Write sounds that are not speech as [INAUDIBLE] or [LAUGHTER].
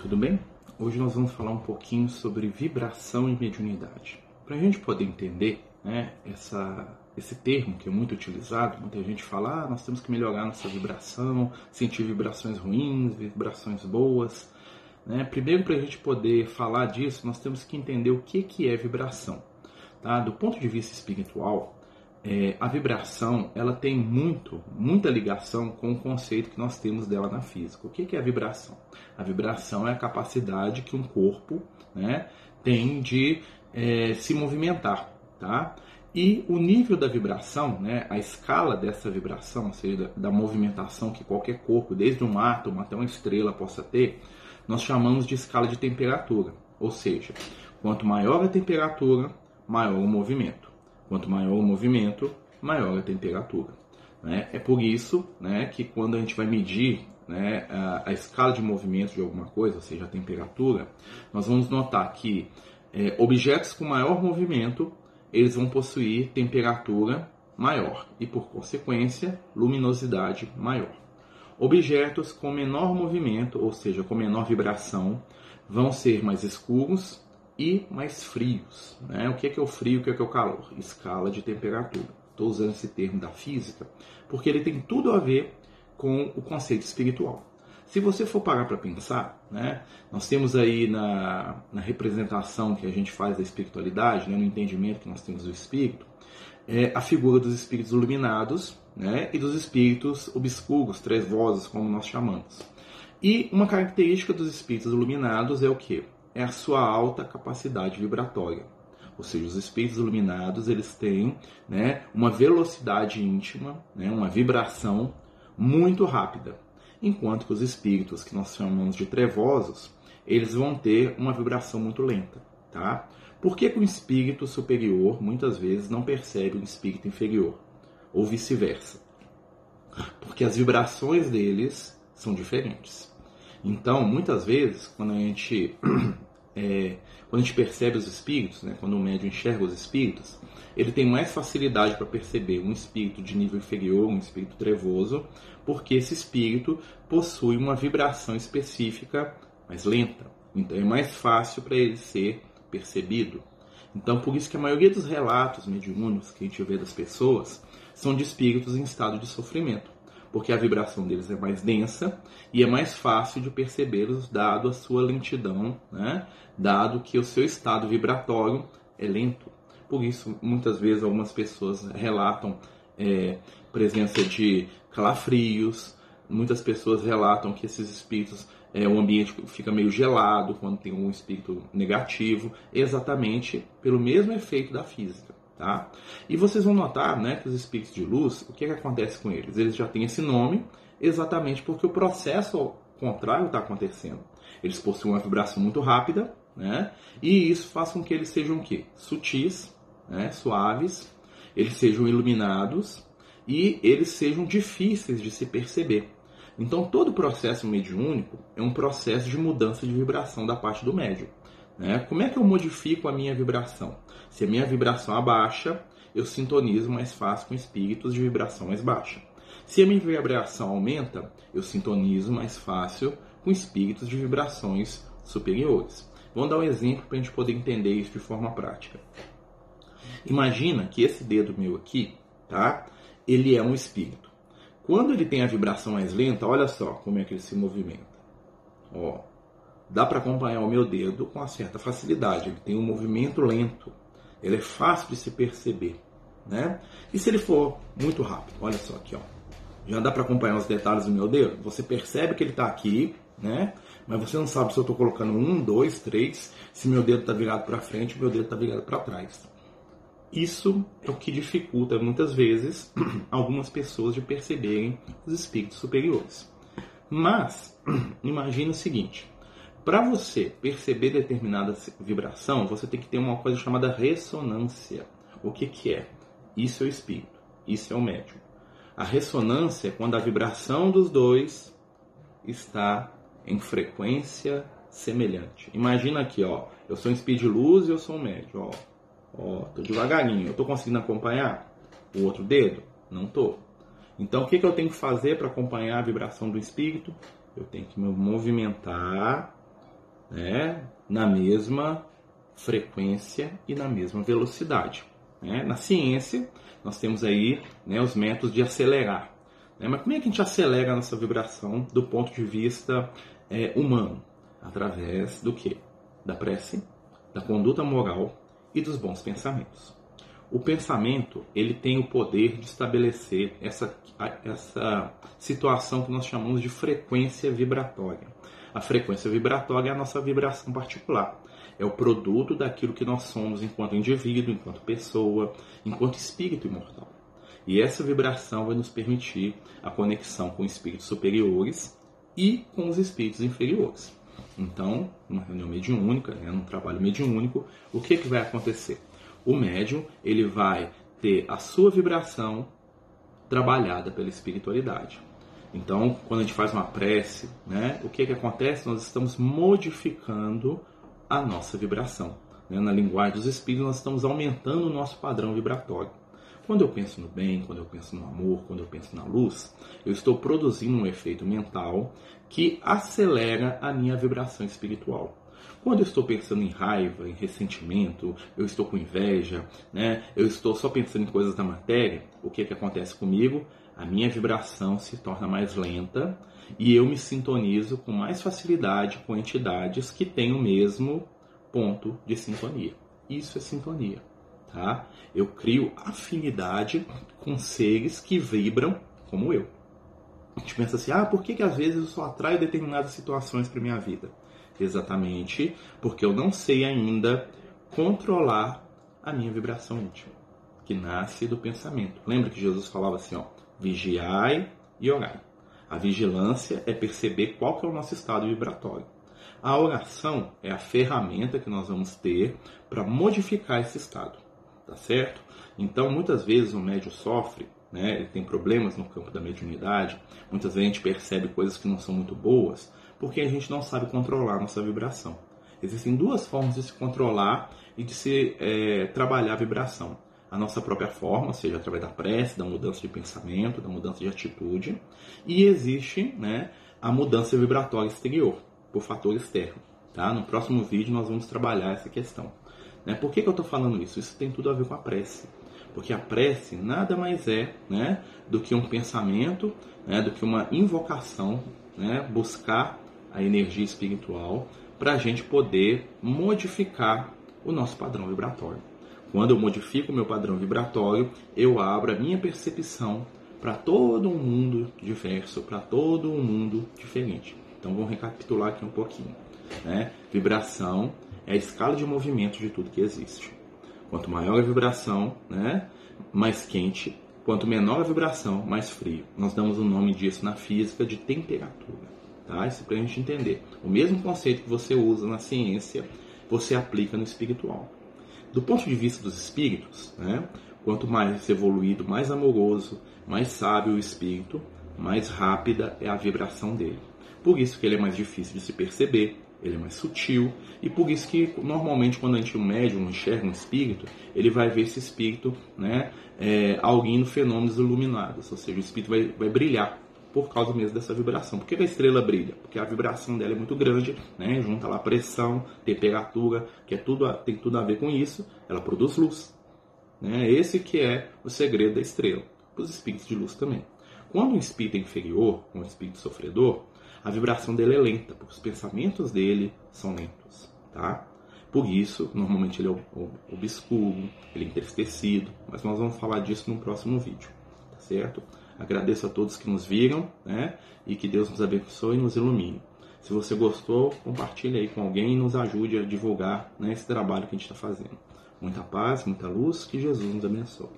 tudo bem? Hoje nós vamos falar um pouquinho sobre vibração e mediunidade. Para a gente poder entender né, essa, esse termo que é muito utilizado, muita gente fala, ah, nós temos que melhorar nossa vibração, sentir vibrações ruins, vibrações boas. Né? Primeiro, para a gente poder falar disso, nós temos que entender o que, que é vibração. Tá? Do ponto de vista espiritual, é, a vibração ela tem muito, muita ligação com o conceito que nós temos dela na física. O que, é a vibração? A vibração é a capacidade que um corpo né, tem de é, se movimentar. Tá? E o nível da vibração, né, a escala dessa vibração, ou seja, da, da movimentação que qualquer corpo, desde um átomo até uma estrela, possa ter, nós chamamos de escala de temperatura. Ou seja, quanto maior a temperatura, maior o movimento. Quanto maior o movimento, maior a temperatura. Né? É por isso né, que quando a gente vai medir né, a, a, escala de movimento de alguma coisa, ou seja, a temperatura, nós vamos notar que é, objetos com maior movimento eles vão possuir temperatura maior e, por consequência, luminosidade maior. Objetos com menor movimento, ou seja, com menor vibração, vão ser mais escuros e mais frios. Né? O que é, que é o frio e o que é, que é o calor? Escala de temperatura. Estou usando esse termo da física porque ele tem tudo a ver com o conceito espiritual. Se você for parar para pensar, né, nós temos aí na, na, representação que a gente faz da espiritualidade, né, no entendimento que nós temos do espírito, é a figura dos espíritos iluminados né, e dos espíritos obscuros, trevosos, como nós chamamos. E uma característica dos espíritos iluminados é o que? É a sua alta capacidade vibratória. Ou seja, os espíritos iluminados eles têm né, uma velocidade íntima, né, uma vibração muito rápida. Enquanto que os espíritos que nós chamamos de trevosos, eles vão ter uma vibração muito lenta. Tá? Por que, que um espírito superior muitas vezes não percebe um espírito inferior? Ou vice-versa? Porque as vibrações deles são diferentes. Então, muitas vezes, quando a gente, [CLEARS THROAT] é, quando a gente percebe os espíritos, né, quando o médium enxerga os espíritos, ele tem mais facilidade para perceber um espírito de nível inferior, um espírito trevoso, porque esse espírito possui uma vibração específica mais lenta. Então, é mais fácil para ele ser percebido. Então, por isso que a maioria dos relatos mediúnicos que a gente vê das pessoas são de espíritos em estado de sofrimento porque a vibração deles é mais densa e é mais fácil de percebê-los dado a sua lentidão, né? dado que o seu estado vibratório é lento. Por isso, muitas vezes, algumas pessoas relatam é, presença de calafrios, muitas pessoas relatam que esses espíritos, é, o ambiente fica meio gelado quando tem um espírito negativo, exatamente pelo mesmo efeito da física. Tá? E vocês vão notar né, que os espíritos de luz, o que, é que acontece com eles? Eles já têm esse nome exatamente porque o processo contrário está acontecendo. Eles possuem uma vibração muito rápida, né? E isso faz com que eles sejam o quê? Sutis, né? suaves, eles sejam iluminados e eles sejam difíceis de se perceber. Então todo processo mediúnico é um processo de mudança de vibração da parte do médium. Né? Como é que eu modifico a minha vibração? Se a minha vibração abaixa, eu sintonizo mais fácil com espíritos de vibração mais baixa. Se a minha vibração aumenta, eu sintonizo mais fácil com espíritos de vibrações superiores. Vamos dar um exemplo para a gente poder entender isso de forma prática. Imagina que esse dedo meu aqui, tá? Ele é um espírito. Quando ele tem a vibração mais lenta, olha só como é que ele se movimenta. Ó, dá para acompanhar o meu dedo com uma certa facilidade. Ele tem um movimento lento, ele é fácil de se perceber, né? E se ele for muito rápido, olha só aqui, ó, já dá para acompanhar os detalhes do meu dedo. Você percebe que ele está aqui, né? Mas você não sabe se eu estou colocando um, dois, três, se meu dedo está virado para frente, meu dedo está virado para trás. Isso é o que dificulta muitas vezes [CLEARS THROAT] algumas pessoas de perceberem os espíritos superiores. Mas [CLEARS THROAT] imagine o seguinte: para você perceber determinada vibração, você tem que ter uma coisa chamada ressonância. O que, que é? Isso é o espírito, isso é o médium. A ressonância é quando a vibração dos dois está em frequência semelhante. Imagina aqui, ó, eu sou um espírito de luz e eu sou um médium, ó. Ó, tô devagarinho. Eu tô conseguindo acompanhar o outro dedo? Não tô. Então, o que, que eu tenho que fazer para acompanhar a vibração do espírito? Eu tenho que me movimentar né, na mesma frequência e na mesma velocidade. Né? Na ciência, nós temos aí né, os métodos de acelerar. Né? Mas como é que a gente acelera a nossa vibração do ponto de vista é, humano? Através do que? Da prece, da conduta moral e dos bons pensamentos. O pensamento ele tem o poder de estabelecer essa, essa situação que nós chamamos de frequência vibratória. A frequência vibratória é a nossa vibração particular. É o produto daquilo que nós somos enquanto indivíduo, enquanto pessoa, enquanto espírito imortal. E essa vibração vai nos permitir a conexão com espíritos superiores e com os espíritos inferiores. Então, numa reunião mediúnica, né, num trabalho mediúnico, o que, que vai acontecer? O médium ele vai ter a sua vibração trabalhada pela espiritualidade. Então, quando a gente faz uma prece, né, o que, que acontece? Nós estamos modificando a nossa vibração. Né? Na linguagem dos espíritos, nós estamos aumentando o nosso padrão vibratório. Quando eu penso no bem, quando eu penso no amor, quando eu penso na luz, eu estou produzindo um efeito mental que acelera a minha vibração espiritual. Quando eu estou pensando em raiva, em ressentimento, eu estou com inveja, né? eu estou só pensando em coisas da matéria, o que, que acontece comigo? A minha vibração se torna mais lenta e eu me sintonizo com mais facilidade com entidades que têm o mesmo ponto de sintonia. Isso é sintonia tá? Eu crio afinidade com seres que vibram como eu. A gente pensa assim, ah, por que, que às vezes eu só atraio determinadas situações para minha vida? Exatamente porque eu não sei ainda controlar a minha vibração íntima, que nasce do pensamento. Lembra que Jesus falava assim, ó, vigiai e orai. A vigilância é perceber qual que é o nosso estado vibratório. A oração é a ferramenta que nós vamos ter para modificar esse estado tá certo? Então, muitas vezes o médio sofre, né? Ele tem problemas no campo da mediunidade. Muitas vezes a gente percebe coisas que não são muito boas porque a gente não sabe controlar a nossa vibração. Existem duas formas de se controlar e de se é, trabalhar a vibração. A nossa própria forma, seja através da prece, da mudança de pensamento, da mudança de atitude, e existe né, a mudança vibratória exterior, por fator externo. Tá? No próximo vídeo nós vamos trabalhar essa questão. Né? Por que, que eu estou falando isso? Isso tem tudo a ver com a prece. Porque a prece nada mais é né, do que um pensamento, né, do que uma invocação, né, buscar a energia espiritual para a gente poder modificar o nosso padrão vibratório. Quando eu modifico o meu padrão vibratório, eu abro a minha percepção para todo um mundo diverso, para todo um mundo diferente. Então vamos recapitular aqui um pouquinho. Né? Vibração é a escala de movimento de tudo que existe. Quanto maior a vibração, né, mais quente. Quanto menor a vibração, mais frio. Nós damos o um nome disso na física de temperatura. Tá? Isso para a gente entender. O mesmo conceito que você usa na ciência, você aplica no espiritual. Do ponto de vista dos espíritos, né, quanto mais evoluído, mais amoroso, mais sábio o espírito, mais rápida é a vibração dele. Por isso que ele é mais difícil de se perceber, ele é mais sutil e por isso que normalmente quando a gente um médium enxerga um espírito, ele vai ver esse espírito, né, é, alguém no fenômenos iluminados, ou seja, o espírito vai, vai brilhar por causa mesmo dessa vibração. Por que a estrela brilha? Porque a vibração dela é muito grande, né? junta lá pressão, temperatura, que é tudo, tem tudo a ver com isso, ela produz luz. Né? Esse que é o segredo da estrela, para os espíritos de luz também. Quando um espírito é inferior, um espírito sofredor, a vibração dele é lenta, porque os pensamentos dele são lentos, tá? Por isso, normalmente ele é obscuro, ele é entristecido, mas nós vamos falar disso no próximo vídeo, tá certo? Agradeço a todos que nos viram, né? E que Deus nos abençoe e nos ilumine. Se você gostou, compartilhe aí com alguém e nos ajude a divulgar né, esse trabalho que a gente está fazendo. Muita paz, muita luz, que Jesus nos abençoe.